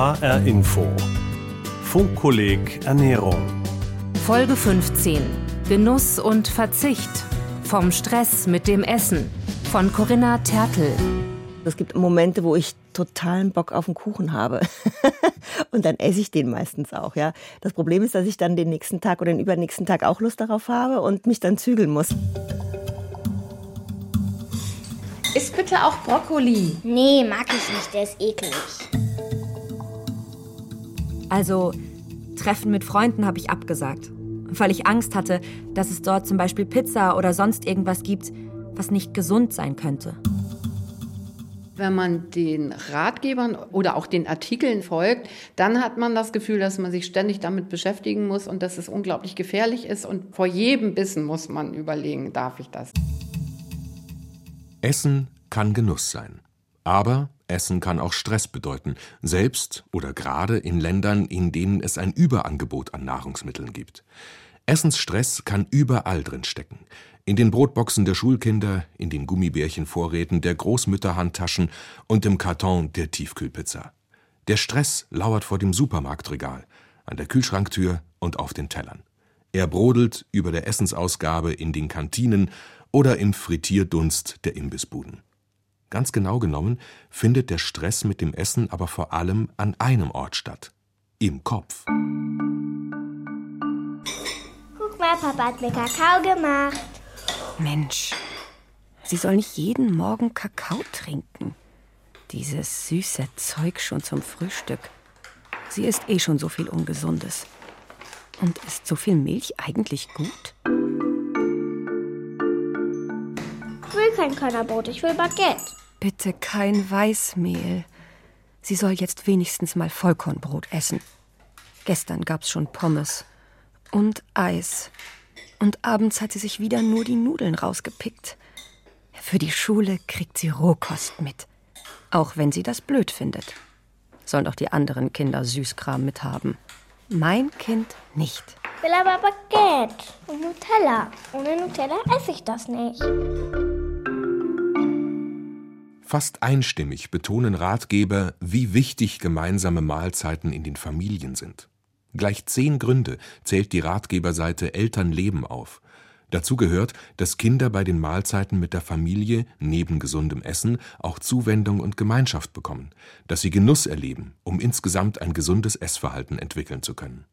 HR Info. Funkkolleg Ernährung. Folge 15. Genuss und Verzicht. Vom Stress mit dem Essen. Von Corinna Tertel. Es gibt Momente, wo ich totalen Bock auf einen Kuchen habe. und dann esse ich den meistens auch, ja. Das Problem ist, dass ich dann den nächsten Tag oder den übernächsten Tag auch Lust darauf habe und mich dann zügeln muss. Isst bitte auch Brokkoli. Nee, mag ich nicht, der ist eklig. Also, Treffen mit Freunden habe ich abgesagt, weil ich Angst hatte, dass es dort zum Beispiel Pizza oder sonst irgendwas gibt, was nicht gesund sein könnte. Wenn man den Ratgebern oder auch den Artikeln folgt, dann hat man das Gefühl, dass man sich ständig damit beschäftigen muss und dass es unglaublich gefährlich ist. Und vor jedem Bissen muss man überlegen, darf ich das? Essen kann Genuss sein. Aber Essen kann auch Stress bedeuten, selbst oder gerade in Ländern, in denen es ein Überangebot an Nahrungsmitteln gibt. Essensstress kann überall drin stecken. In den Brotboxen der Schulkinder, in den Gummibärchenvorräten der Großmütterhandtaschen und im Karton der Tiefkühlpizza. Der Stress lauert vor dem Supermarktregal, an der Kühlschranktür und auf den Tellern. Er brodelt über der Essensausgabe in den Kantinen oder im Frittierdunst der Imbissbuden. Ganz genau genommen findet der Stress mit dem Essen aber vor allem an einem Ort statt: im Kopf. Guck mal, Papa hat mir Kakao gemacht. Mensch, sie soll nicht jeden Morgen Kakao trinken. Dieses süße Zeug schon zum Frühstück. Sie isst eh schon so viel Ungesundes. Und ist so viel Milch eigentlich gut? Ich will kein Körnerbrot, ich will Baguette. Bitte kein Weißmehl. Sie soll jetzt wenigstens mal Vollkornbrot essen. Gestern gab's schon Pommes und Eis. Und abends hat sie sich wieder nur die Nudeln rausgepickt. Für die Schule kriegt sie Rohkost mit. Auch wenn sie das blöd findet. Sollen doch die anderen Kinder Süßkram mithaben. Mein Kind nicht. Ich will aber Baguette und Nutella. Ohne Nutella esse ich das nicht. Fast einstimmig betonen Ratgeber, wie wichtig gemeinsame Mahlzeiten in den Familien sind. Gleich zehn Gründe zählt die Ratgeberseite Elternleben auf. Dazu gehört, dass Kinder bei den Mahlzeiten mit der Familie neben gesundem Essen auch Zuwendung und Gemeinschaft bekommen, dass sie Genuss erleben, um insgesamt ein gesundes Essverhalten entwickeln zu können.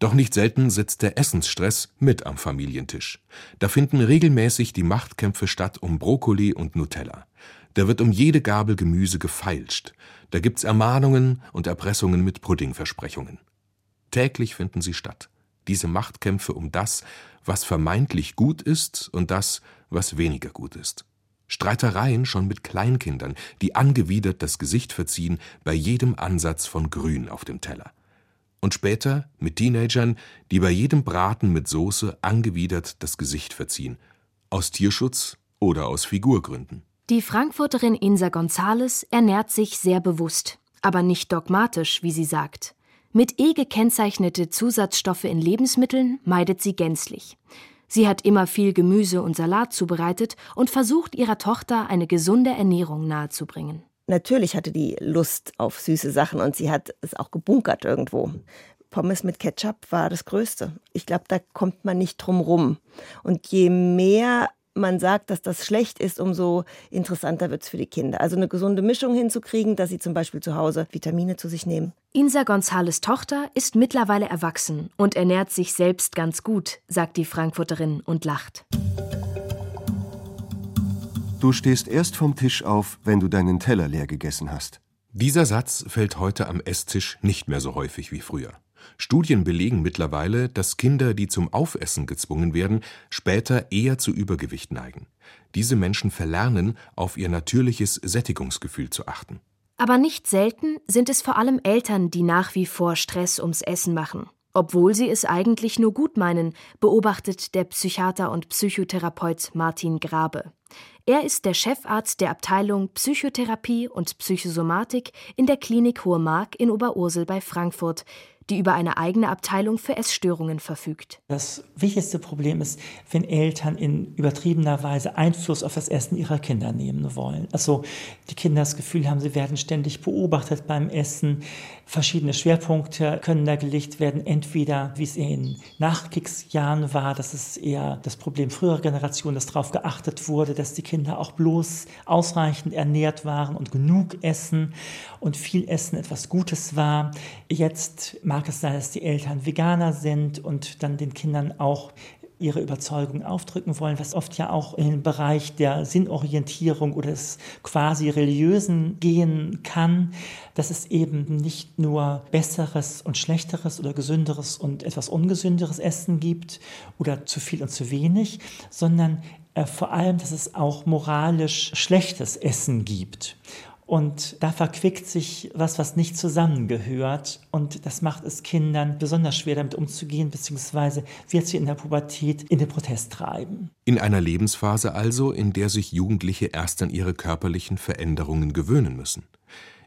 Doch nicht selten sitzt der Essensstress mit am Familientisch. Da finden regelmäßig die Machtkämpfe statt um Brokkoli und Nutella. Da wird um jede Gabel Gemüse gefeilscht. Da gibt's Ermahnungen und Erpressungen mit Puddingversprechungen. Täglich finden sie statt. Diese Machtkämpfe um das, was vermeintlich gut ist und das, was weniger gut ist. Streitereien schon mit Kleinkindern, die angewidert das Gesicht verziehen bei jedem Ansatz von Grün auf dem Teller. Und später mit Teenagern, die bei jedem Braten mit Soße angewidert das Gesicht verziehen. Aus Tierschutz oder aus Figurgründen. Die Frankfurterin Insa Gonzales ernährt sich sehr bewusst, aber nicht dogmatisch, wie sie sagt. Mit E gekennzeichnete Zusatzstoffe in Lebensmitteln meidet sie gänzlich. Sie hat immer viel Gemüse und Salat zubereitet und versucht ihrer Tochter eine gesunde Ernährung nahezubringen. Natürlich hatte die Lust auf süße Sachen und sie hat es auch gebunkert irgendwo. Pommes mit Ketchup war das Größte. Ich glaube, da kommt man nicht drum rum. Und je mehr man sagt, dass das schlecht ist, umso interessanter wird es für die Kinder. Also eine gesunde Mischung hinzukriegen, dass sie zum Beispiel zu Hause Vitamine zu sich nehmen. Insa Gonzales Tochter ist mittlerweile erwachsen und ernährt sich selbst ganz gut, sagt die Frankfurterin und lacht. Du stehst erst vom Tisch auf, wenn du deinen Teller leer gegessen hast. Dieser Satz fällt heute am Esstisch nicht mehr so häufig wie früher. Studien belegen mittlerweile, dass Kinder, die zum Aufessen gezwungen werden, später eher zu Übergewicht neigen. Diese Menschen verlernen, auf ihr natürliches Sättigungsgefühl zu achten. Aber nicht selten sind es vor allem Eltern, die nach wie vor Stress ums Essen machen. Obwohl sie es eigentlich nur gut meinen, beobachtet der Psychiater und Psychotherapeut Martin Grabe. Er ist der Chefarzt der Abteilung Psychotherapie und Psychosomatik in der Klinik Hohe Mark in Oberursel bei Frankfurt, die über eine eigene Abteilung für Essstörungen verfügt. Das wichtigste Problem ist, wenn Eltern in übertriebener Weise Einfluss auf das Essen ihrer Kinder nehmen wollen. Also die Kinder das Gefühl haben, sie werden ständig beobachtet beim Essen. Verschiedene Schwerpunkte können da gelegt werden. Entweder, wie es in Nachkriegsjahren war, das ist eher das Problem früherer Generationen, dass darauf geachtet wurde, dass die Kinder auch bloß ausreichend ernährt waren und genug essen und viel Essen etwas Gutes war. Jetzt mag es sein, dass die Eltern Veganer sind und dann den Kindern auch ihre Überzeugung aufdrücken wollen, was oft ja auch den Bereich der Sinnorientierung oder des quasi religiösen gehen kann, dass es eben nicht nur besseres und schlechteres oder gesünderes und etwas ungesünderes Essen gibt oder zu viel und zu wenig, sondern äh, vor allem, dass es auch moralisch schlechtes Essen gibt. Und da verquickt sich was, was nicht zusammengehört. Und das macht es Kindern besonders schwer, damit umzugehen, beziehungsweise wird sie in der Pubertät in den Protest treiben. In einer Lebensphase also, in der sich Jugendliche erst an ihre körperlichen Veränderungen gewöhnen müssen.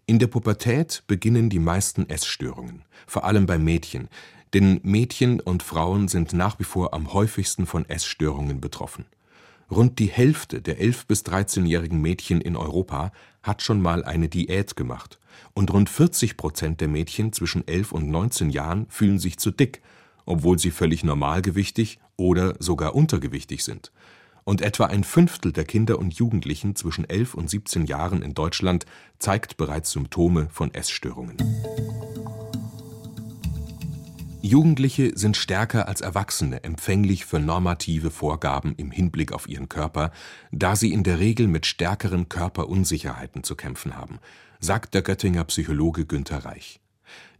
In der Pubertät beginnen die meisten Essstörungen, vor allem bei Mädchen, denn Mädchen und Frauen sind nach wie vor am häufigsten von Essstörungen betroffen. Rund die Hälfte der 11 bis 13-jährigen Mädchen in Europa hat schon mal eine Diät gemacht, und rund 40 Prozent der Mädchen zwischen 11 und 19 Jahren fühlen sich zu dick, obwohl sie völlig normalgewichtig oder sogar untergewichtig sind. Und etwa ein Fünftel der Kinder und Jugendlichen zwischen 11 und 17 Jahren in Deutschland zeigt bereits Symptome von Essstörungen Jugendliche sind stärker als Erwachsene empfänglich für normative Vorgaben im Hinblick auf ihren Körper, da sie in der Regel mit stärkeren Körperunsicherheiten zu kämpfen haben, sagt der Göttinger Psychologe Günter Reich.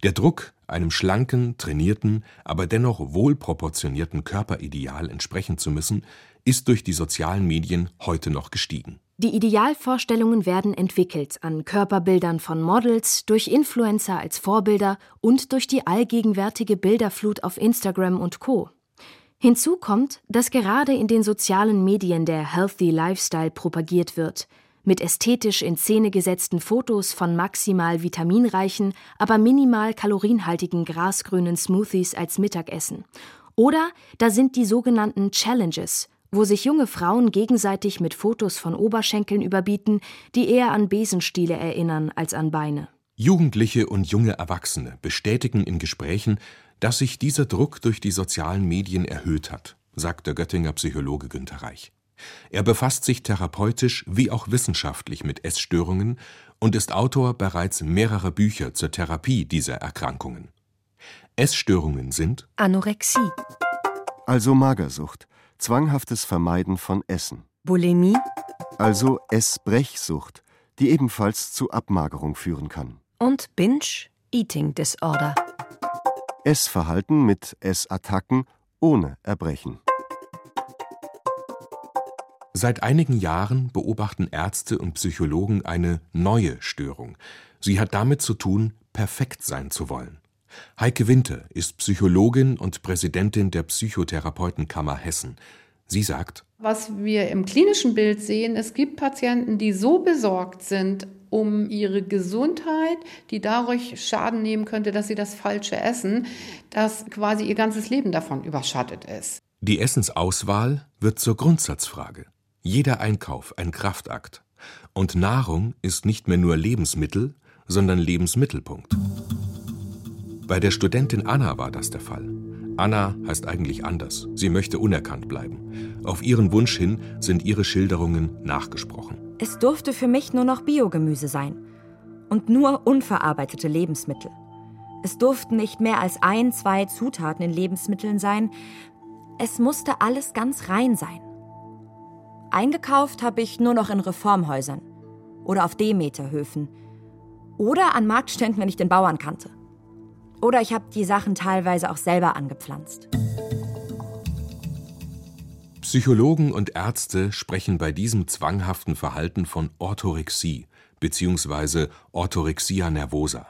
Der Druck, einem schlanken, trainierten, aber dennoch wohlproportionierten Körperideal entsprechen zu müssen, ist durch die sozialen Medien heute noch gestiegen die Idealvorstellungen werden entwickelt an Körperbildern von Models, durch Influencer als Vorbilder und durch die allgegenwärtige Bilderflut auf Instagram und Co. Hinzu kommt, dass gerade in den sozialen Medien der Healthy Lifestyle propagiert wird, mit ästhetisch in Szene gesetzten Fotos von maximal vitaminreichen, aber minimal kalorienhaltigen grasgrünen Smoothies als Mittagessen. Oder da sind die sogenannten Challenges, wo sich junge Frauen gegenseitig mit Fotos von Oberschenkeln überbieten, die eher an Besenstiele erinnern als an Beine. Jugendliche und junge Erwachsene bestätigen in Gesprächen, dass sich dieser Druck durch die sozialen Medien erhöht hat, sagt der Göttinger Psychologe Günter Reich. Er befasst sich therapeutisch wie auch wissenschaftlich mit Essstörungen und ist Autor bereits mehrerer Bücher zur Therapie dieser Erkrankungen. Essstörungen sind Anorexie, also Magersucht, zwanghaftes Vermeiden von Essen. Bulimie, also Essbrechsucht, die ebenfalls zu Abmagerung führen kann. Und Binge-Eating Disorder. Essverhalten mit Essattacken ohne Erbrechen. Seit einigen Jahren beobachten Ärzte und Psychologen eine neue Störung. Sie hat damit zu tun, perfekt sein zu wollen. Heike Winter ist Psychologin und Präsidentin der Psychotherapeutenkammer Hessen. Sie sagt: Was wir im klinischen Bild sehen, es gibt Patienten, die so besorgt sind um ihre Gesundheit, die dadurch Schaden nehmen könnte, dass sie das Falsche essen, dass quasi ihr ganzes Leben davon überschattet ist. Die Essensauswahl wird zur Grundsatzfrage. Jeder Einkauf ein Kraftakt. Und Nahrung ist nicht mehr nur Lebensmittel, sondern Lebensmittelpunkt. Bei der Studentin Anna war das der Fall. Anna heißt eigentlich anders. Sie möchte unerkannt bleiben. Auf ihren Wunsch hin sind ihre Schilderungen nachgesprochen. Es durfte für mich nur noch Biogemüse sein. Und nur unverarbeitete Lebensmittel. Es durften nicht mehr als ein, zwei Zutaten in Lebensmitteln sein. Es musste alles ganz rein sein. Eingekauft habe ich nur noch in Reformhäusern oder auf Demeterhöfen oder an Marktständen, wenn ich den Bauern kannte. Oder ich habe die Sachen teilweise auch selber angepflanzt. Psychologen und Ärzte sprechen bei diesem zwanghaften Verhalten von Orthorexie bzw. Orthorexia nervosa.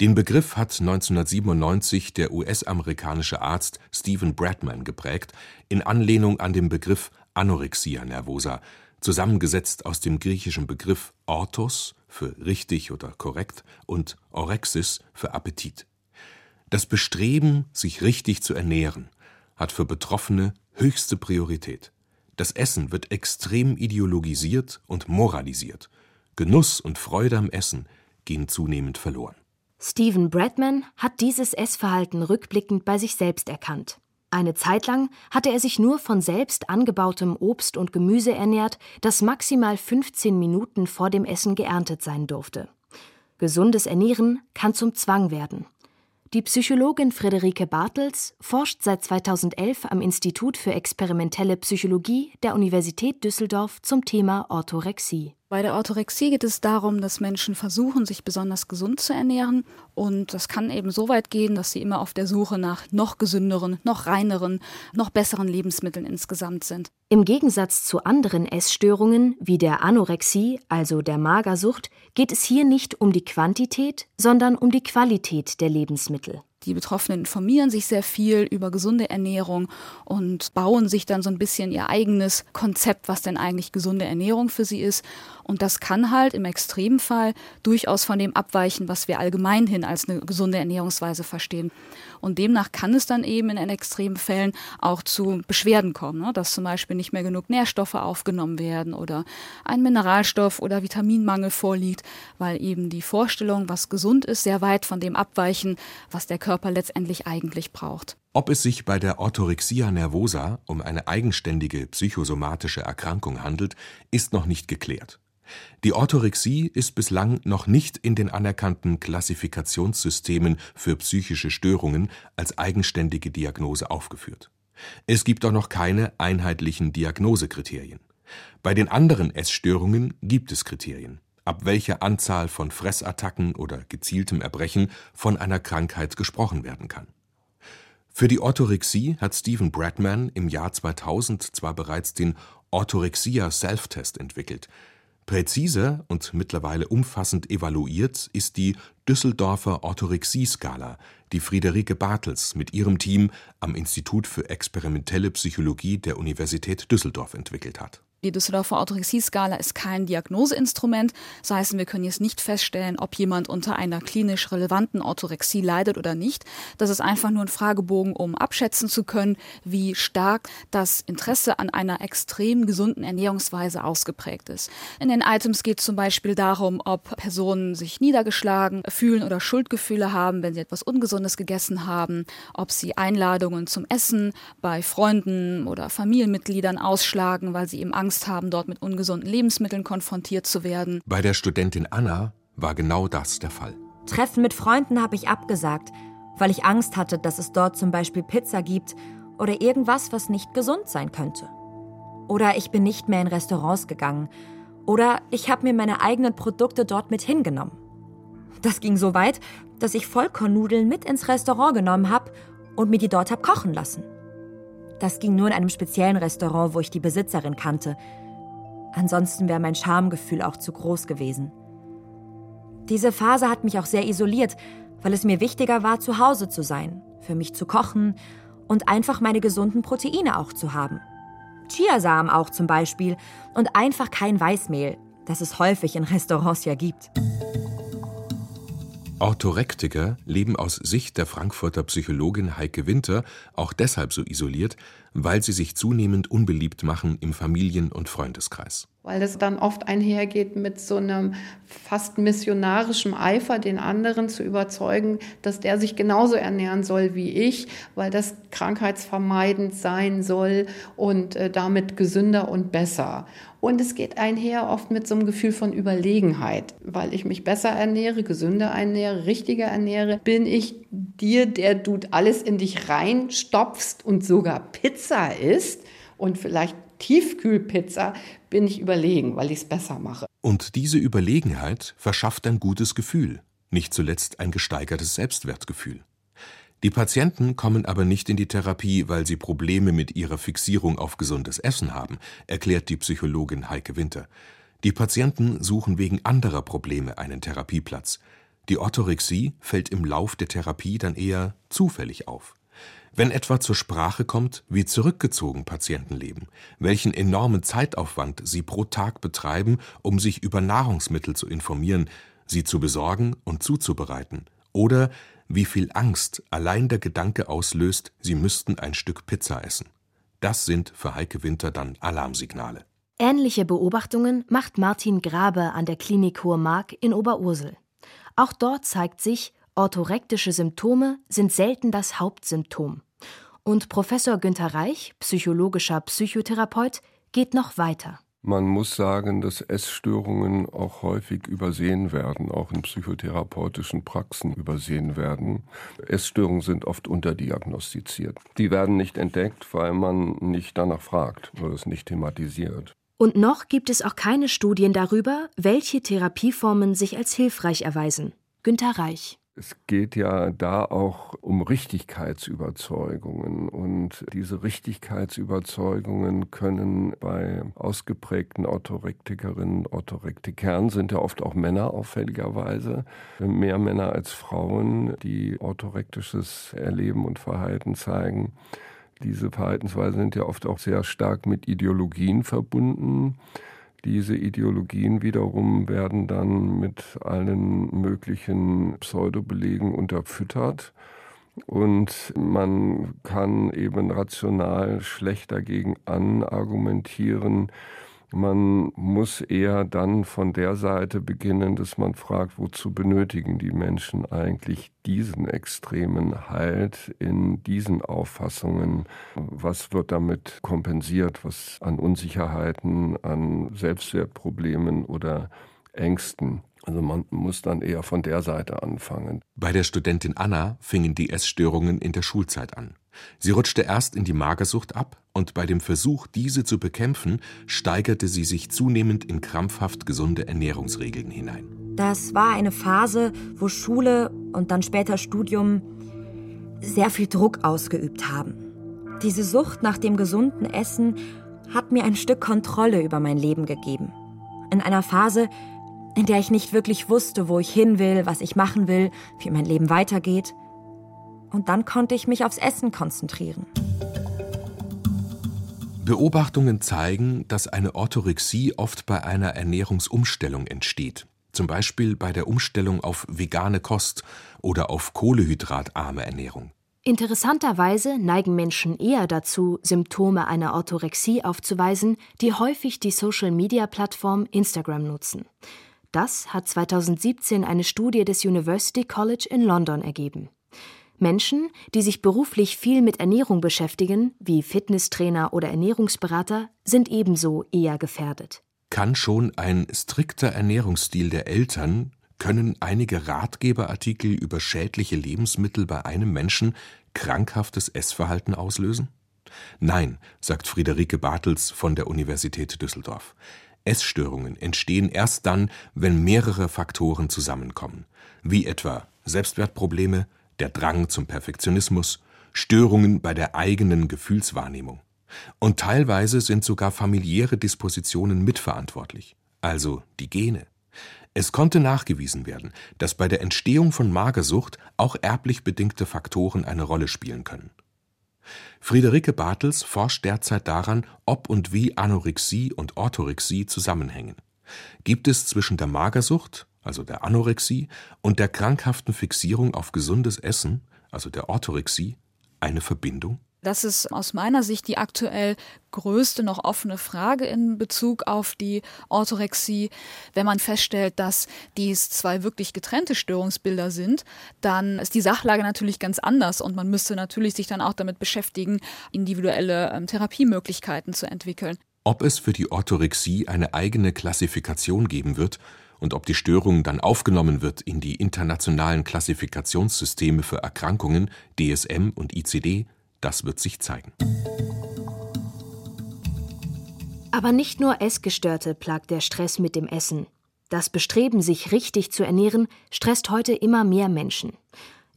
Den Begriff hat 1997 der US-amerikanische Arzt Stephen Bradman geprägt, in Anlehnung an den Begriff Anorexia nervosa, zusammengesetzt aus dem griechischen Begriff orthos für richtig oder korrekt und orexis für Appetit Das Bestreben, sich richtig zu ernähren, hat für Betroffene höchste Priorität. Das Essen wird extrem ideologisiert und moralisiert. Genuss und Freude am Essen gehen zunehmend verloren. Stephen Bradman hat dieses Essverhalten rückblickend bei sich selbst erkannt. Eine Zeit lang hatte er sich nur von selbst angebautem Obst und Gemüse ernährt, das maximal 15 Minuten vor dem Essen geerntet sein durfte. Gesundes Ernähren kann zum Zwang werden. Die Psychologin Friederike Bartels forscht seit 2011 am Institut für experimentelle Psychologie der Universität Düsseldorf zum Thema Orthorexie. Bei der Orthorexie geht es darum, dass Menschen versuchen, sich besonders gesund zu ernähren. Und das kann eben so weit gehen, dass sie immer auf der Suche nach noch gesünderen, noch reineren, noch besseren Lebensmitteln insgesamt sind. Im Gegensatz zu anderen Essstörungen wie der Anorexie, also der Magersucht, geht es hier nicht um die Quantität, sondern um die Qualität der Lebensmittel. Die Betroffenen informieren sich sehr viel über gesunde Ernährung und bauen sich dann so ein bisschen ihr eigenes Konzept, was denn eigentlich gesunde Ernährung für sie ist. Und das kann halt im Extremfall durchaus von dem abweichen, was wir allgemein hin als eine gesunde Ernährungsweise verstehen. Und demnach kann es dann eben in extremen Fällen auch zu Beschwerden kommen, ne? dass zum Beispiel nicht mehr genug Nährstoffe aufgenommen werden oder ein Mineralstoff oder Vitaminmangel vorliegt, weil eben die Vorstellung, was gesund ist, sehr weit von dem abweichen, was der Körper letztendlich eigentlich braucht. Ob es sich bei der Orthorexia nervosa um eine eigenständige psychosomatische Erkrankung handelt, ist noch nicht geklärt. Die Orthorexie ist bislang noch nicht in den anerkannten Klassifikationssystemen für psychische Störungen als eigenständige Diagnose aufgeführt. Es gibt auch noch keine einheitlichen Diagnosekriterien. Bei den anderen Essstörungen gibt es Kriterien, ab welcher Anzahl von Fressattacken oder gezieltem Erbrechen von einer Krankheit gesprochen werden kann. Für die Orthorexie hat Stephen Bradman im Jahr 2000 zwar bereits den Orthorexia Self-Test entwickelt, Präziser und mittlerweile umfassend evaluiert ist die Düsseldorfer Orthorexie-Skala, die Friederike Bartels mit ihrem Team am Institut für experimentelle Psychologie der Universität Düsseldorf entwickelt hat die Düsseldorfer Orthorexie-Skala ist kein Diagnoseinstrument. Das heißt, wir können jetzt nicht feststellen, ob jemand unter einer klinisch relevanten Orthorexie leidet oder nicht. Das ist einfach nur ein Fragebogen, um abschätzen zu können, wie stark das Interesse an einer extrem gesunden Ernährungsweise ausgeprägt ist. In den Items geht es zum Beispiel darum, ob Personen sich niedergeschlagen fühlen oder Schuldgefühle haben, wenn sie etwas Ungesundes gegessen haben, ob sie Einladungen zum Essen bei Freunden oder Familienmitgliedern ausschlagen, weil sie eben Angst Angst haben, dort mit ungesunden Lebensmitteln konfrontiert zu werden. Bei der Studentin Anna war genau das der Fall. Treffen mit Freunden habe ich abgesagt, weil ich Angst hatte, dass es dort zum Beispiel Pizza gibt oder irgendwas, was nicht gesund sein könnte. Oder ich bin nicht mehr in Restaurants gegangen. Oder ich habe mir meine eigenen Produkte dort mit hingenommen. Das ging so weit, dass ich Vollkornnudeln mit ins Restaurant genommen habe und mir die dort habe kochen lassen. Das ging nur in einem speziellen Restaurant, wo ich die Besitzerin kannte. Ansonsten wäre mein Schamgefühl auch zu groß gewesen. Diese Phase hat mich auch sehr isoliert, weil es mir wichtiger war, zu Hause zu sein, für mich zu kochen und einfach meine gesunden Proteine auch zu haben. Chiasamen auch zum Beispiel und einfach kein Weißmehl, das es häufig in Restaurants ja gibt. Orthorektiker leben aus Sicht der Frankfurter Psychologin Heike Winter auch deshalb so isoliert, weil sie sich zunehmend unbeliebt machen im Familien- und Freundeskreis. Weil es dann oft einhergeht mit so einem fast missionarischen Eifer, den anderen zu überzeugen, dass der sich genauso ernähren soll wie ich, weil das krankheitsvermeidend sein soll und äh, damit gesünder und besser. Und es geht einher oft mit so einem Gefühl von Überlegenheit, weil ich mich besser ernähre, gesünder ernähre, richtiger ernähre, bin ich dir, der du alles in dich reinstopfst und sogar Pizza isst und vielleicht Tiefkühlpizza, bin ich überlegen, weil ich es besser mache. Und diese Überlegenheit verschafft ein gutes Gefühl, nicht zuletzt ein gesteigertes Selbstwertgefühl. Die Patienten kommen aber nicht in die Therapie, weil sie Probleme mit ihrer Fixierung auf gesundes Essen haben, erklärt die Psychologin Heike Winter. Die Patienten suchen wegen anderer Probleme einen Therapieplatz. Die Orthorexie fällt im Lauf der Therapie dann eher zufällig auf. Wenn etwa zur Sprache kommt, wie zurückgezogen Patienten leben, welchen enormen Zeitaufwand sie pro Tag betreiben, um sich über Nahrungsmittel zu informieren, sie zu besorgen und zuzubereiten, oder wie viel Angst allein der Gedanke auslöst, sie müssten ein Stück Pizza essen. Das sind für Heike Winter dann Alarmsignale. Ähnliche Beobachtungen macht Martin Grabe an der Klinik Hohe Mark in Oberursel. Auch dort zeigt sich, orthorektische Symptome sind selten das Hauptsymptom. Und Professor Günther Reich, psychologischer Psychotherapeut, geht noch weiter. Man muss sagen, dass Essstörungen auch häufig übersehen werden, auch in psychotherapeutischen Praxen übersehen werden. Essstörungen sind oft unterdiagnostiziert. Die werden nicht entdeckt, weil man nicht danach fragt oder es nicht thematisiert. Und noch gibt es auch keine Studien darüber, welche Therapieformen sich als hilfreich erweisen. Günter Reich. Es geht ja da auch um Richtigkeitsüberzeugungen und diese Richtigkeitsüberzeugungen können bei ausgeprägten Orthorektikerinnen, Orthorektikern sind ja oft auch Männer auffälligerweise, mehr Männer als Frauen, die orthorektisches Erleben und Verhalten zeigen. Diese Verhaltensweisen sind ja oft auch sehr stark mit Ideologien verbunden. Diese Ideologien wiederum werden dann mit allen möglichen Pseudobelegen unterfüttert. Und man kann eben rational schlecht dagegen anargumentieren, man muss eher dann von der Seite beginnen, dass man fragt, wozu benötigen die Menschen eigentlich diesen extremen Halt in diesen Auffassungen? Was wird damit kompensiert? Was an Unsicherheiten, an Selbstwertproblemen oder Ängsten? Also man muss dann eher von der Seite anfangen. Bei der Studentin Anna fingen die Essstörungen in der Schulzeit an. Sie rutschte erst in die Magersucht ab, und bei dem Versuch, diese zu bekämpfen, steigerte sie sich zunehmend in krampfhaft gesunde Ernährungsregeln hinein. Das war eine Phase, wo Schule und dann später Studium sehr viel Druck ausgeübt haben. Diese Sucht nach dem gesunden Essen hat mir ein Stück Kontrolle über mein Leben gegeben. In einer Phase, in der ich nicht wirklich wusste, wo ich hin will, was ich machen will, wie mein Leben weitergeht. Und dann konnte ich mich aufs Essen konzentrieren. Beobachtungen zeigen, dass eine Orthorexie oft bei einer Ernährungsumstellung entsteht, zum Beispiel bei der Umstellung auf vegane Kost oder auf kohlehydratarme Ernährung. Interessanterweise neigen Menschen eher dazu, Symptome einer Orthorexie aufzuweisen, die häufig die Social-Media-Plattform Instagram nutzen. Das hat 2017 eine Studie des University College in London ergeben. Menschen, die sich beruflich viel mit Ernährung beschäftigen, wie Fitnesstrainer oder Ernährungsberater, sind ebenso eher gefährdet. Kann schon ein strikter Ernährungsstil der Eltern, können einige Ratgeberartikel über schädliche Lebensmittel bei einem Menschen krankhaftes Essverhalten auslösen? Nein, sagt Friederike Bartels von der Universität Düsseldorf. Essstörungen entstehen erst dann, wenn mehrere Faktoren zusammenkommen, wie etwa Selbstwertprobleme, der Drang zum Perfektionismus, Störungen bei der eigenen Gefühlswahrnehmung. Und teilweise sind sogar familiäre Dispositionen mitverantwortlich, also die Gene. Es konnte nachgewiesen werden, dass bei der Entstehung von Magersucht auch erblich bedingte Faktoren eine Rolle spielen können. Friederike Bartels forscht derzeit daran, ob und wie Anorexie und Orthorexie zusammenhängen. Gibt es zwischen der Magersucht also der Anorexie, und der krankhaften Fixierung auf gesundes Essen, also der Orthorexie, eine Verbindung? Das ist aus meiner Sicht die aktuell größte noch offene Frage in Bezug auf die Orthorexie. Wenn man feststellt, dass dies zwei wirklich getrennte Störungsbilder sind, dann ist die Sachlage natürlich ganz anders und man müsste natürlich sich dann auch damit beschäftigen, individuelle ähm, Therapiemöglichkeiten zu entwickeln. Ob es für die Orthorexie eine eigene Klassifikation geben wird, und ob die Störung dann aufgenommen wird in die internationalen Klassifikationssysteme für Erkrankungen DSM und ICD, das wird sich zeigen. Aber nicht nur Essgestörte plagt der Stress mit dem Essen. Das Bestreben, sich richtig zu ernähren, stresst heute immer mehr Menschen.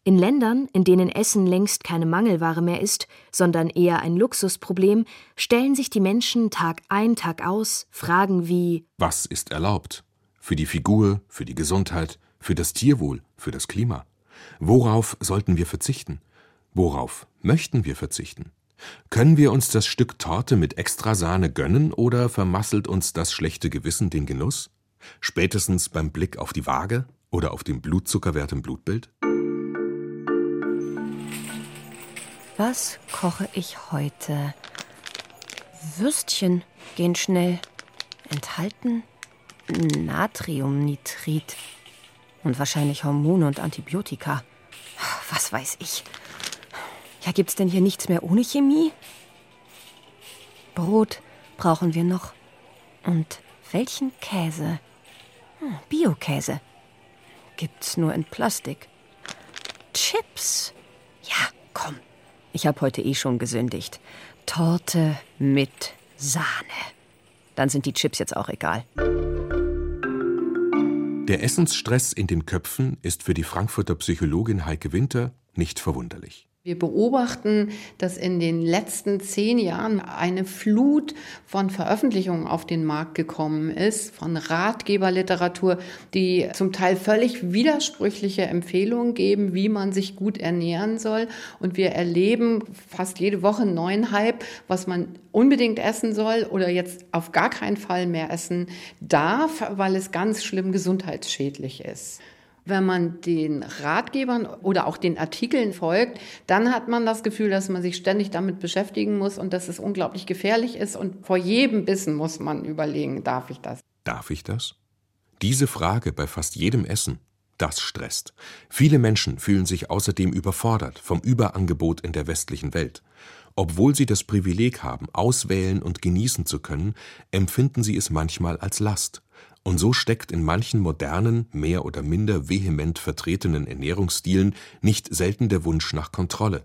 In Ländern, in denen Essen längst keine Mangelware mehr ist, sondern eher ein Luxusproblem, stellen sich die Menschen Tag ein, Tag aus Fragen wie Was ist erlaubt? Für die Figur, für die Gesundheit, für das Tierwohl, für das Klima. Worauf sollten wir verzichten? Worauf möchten wir verzichten? Können wir uns das Stück Torte mit Extrasahne gönnen oder vermasselt uns das schlechte Gewissen den Genuss? Spätestens beim Blick auf die Waage oder auf den Blutzuckerwert im Blutbild? Was koche ich heute? Würstchen gehen schnell. Enthalten Natriumnitrit. Und wahrscheinlich Hormone und Antibiotika. Was weiß ich. Ja, gibt's denn hier nichts mehr ohne Chemie? Brot brauchen wir noch. Und welchen Käse? Hm, Biokäse. Gibt's nur in Plastik. Chips. Ja, komm. Ich habe heute eh schon gesündigt. Torte mit Sahne. Dann sind die Chips jetzt auch egal. Der Essensstress in den Köpfen ist für die Frankfurter Psychologin Heike Winter nicht verwunderlich. Wir beobachten, dass in den letzten zehn Jahren eine Flut von Veröffentlichungen auf den Markt gekommen ist, von Ratgeberliteratur, die zum Teil völlig widersprüchliche Empfehlungen geben, wie man sich gut ernähren soll. Und wir erleben fast jede Woche einen neuen Hype, was man unbedingt essen soll oder jetzt auf gar keinen Fall mehr essen darf, weil es ganz schlimm gesundheitsschädlich ist. Wenn man den Ratgebern oder auch den Artikeln folgt, dann hat man das Gefühl, dass man sich ständig damit beschäftigen muss und dass es unglaublich gefährlich ist. Und vor jedem Bissen muss man überlegen, darf ich das? Darf ich das? Diese Frage bei fast jedem Essen, das stresst. Viele Menschen fühlen sich außerdem überfordert vom Überangebot in der westlichen Welt. Obwohl sie das Privileg haben, auswählen und genießen zu können, empfinden sie es manchmal als Last. Und so steckt in manchen modernen, mehr oder minder vehement vertretenen Ernährungsstilen nicht selten der Wunsch nach Kontrolle.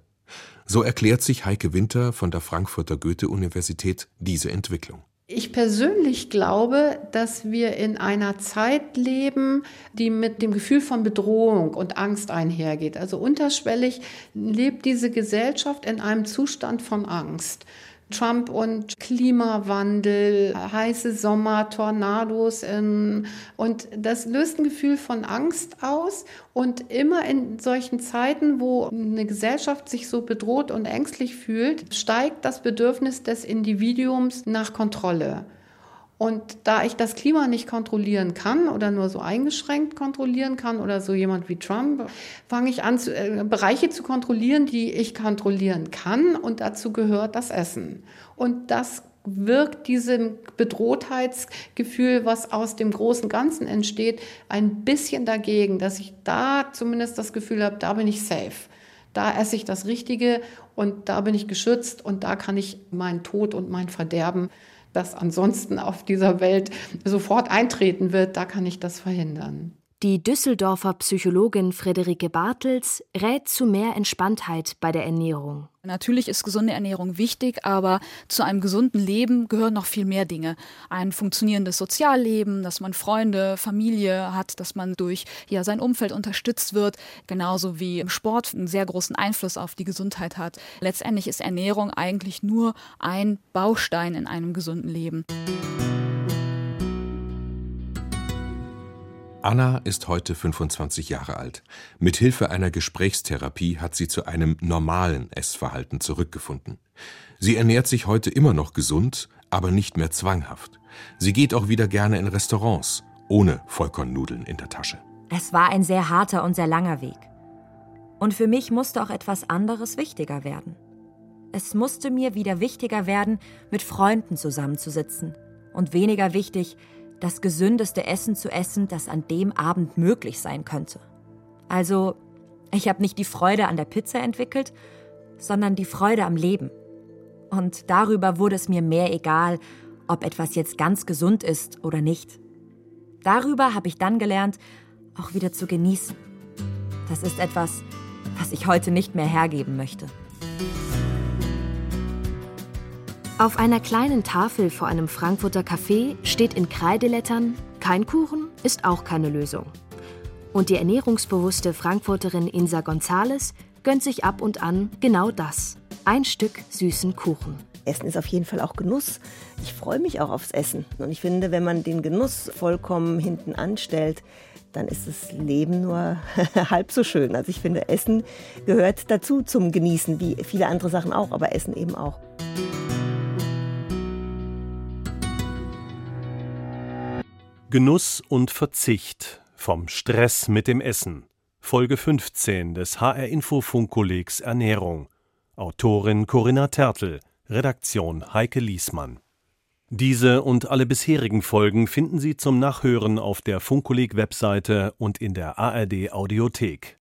So erklärt sich Heike Winter von der Frankfurter Goethe-Universität diese Entwicklung. Ich persönlich glaube, dass wir in einer Zeit leben, die mit dem Gefühl von Bedrohung und Angst einhergeht. Also unterschwellig lebt diese Gesellschaft in einem Zustand von Angst. Trump und Klimawandel, heiße Sommer, Tornados. Ähm, und das löst ein Gefühl von Angst aus. Und immer in solchen Zeiten, wo eine Gesellschaft sich so bedroht und ängstlich fühlt, steigt das Bedürfnis des Individuums nach Kontrolle. Und da ich das Klima nicht kontrollieren kann oder nur so eingeschränkt kontrollieren kann oder so jemand wie Trump, fange ich an, zu, äh, Bereiche zu kontrollieren, die ich kontrollieren kann. Und dazu gehört das Essen. Und das wirkt diesem Bedrohtheitsgefühl, was aus dem großen Ganzen entsteht, ein bisschen dagegen, dass ich da zumindest das Gefühl habe, da bin ich safe. Da esse ich das Richtige und da bin ich geschützt und da kann ich meinen Tod und mein Verderben das ansonsten auf dieser Welt sofort eintreten wird, da kann ich das verhindern. Die Düsseldorfer Psychologin Friederike Bartels rät zu mehr Entspanntheit bei der Ernährung. Natürlich ist gesunde Ernährung wichtig, aber zu einem gesunden Leben gehören noch viel mehr Dinge. Ein funktionierendes Sozialleben, dass man Freunde, Familie hat, dass man durch ja, sein Umfeld unterstützt wird, genauso wie im Sport einen sehr großen Einfluss auf die Gesundheit hat. Letztendlich ist Ernährung eigentlich nur ein Baustein in einem gesunden Leben. Anna ist heute 25 Jahre alt. Mit Hilfe einer Gesprächstherapie hat sie zu einem normalen Essverhalten zurückgefunden. Sie ernährt sich heute immer noch gesund, aber nicht mehr zwanghaft. Sie geht auch wieder gerne in Restaurants, ohne Vollkornnudeln in der Tasche. Es war ein sehr harter und sehr langer Weg. Und für mich musste auch etwas anderes wichtiger werden. Es musste mir wieder wichtiger werden, mit Freunden zusammenzusitzen. Und weniger wichtig, das gesündeste Essen zu essen, das an dem Abend möglich sein könnte. Also, ich habe nicht die Freude an der Pizza entwickelt, sondern die Freude am Leben. Und darüber wurde es mir mehr egal, ob etwas jetzt ganz gesund ist oder nicht. Darüber habe ich dann gelernt, auch wieder zu genießen. Das ist etwas, was ich heute nicht mehr hergeben möchte. Auf einer kleinen Tafel vor einem Frankfurter Café steht in Kreidelettern: Kein Kuchen ist auch keine Lösung. Und die ernährungsbewusste Frankfurterin Insa Gonzales gönnt sich ab und an genau das: ein Stück süßen Kuchen. Essen ist auf jeden Fall auch Genuss. Ich freue mich auch aufs Essen. Und ich finde, wenn man den Genuss vollkommen hinten anstellt, dann ist das Leben nur halb so schön. Also ich finde, Essen gehört dazu zum Genießen, wie viele andere Sachen auch, aber Essen eben auch. Genuss und Verzicht vom Stress mit dem Essen. Folge 15 des HR Info Funkkollegs Ernährung Autorin Corinna Tertel, Redaktion Heike Liesmann. Diese und alle bisherigen Folgen finden Sie zum Nachhören auf der Funkkolleg Webseite und in der ARD Audiothek.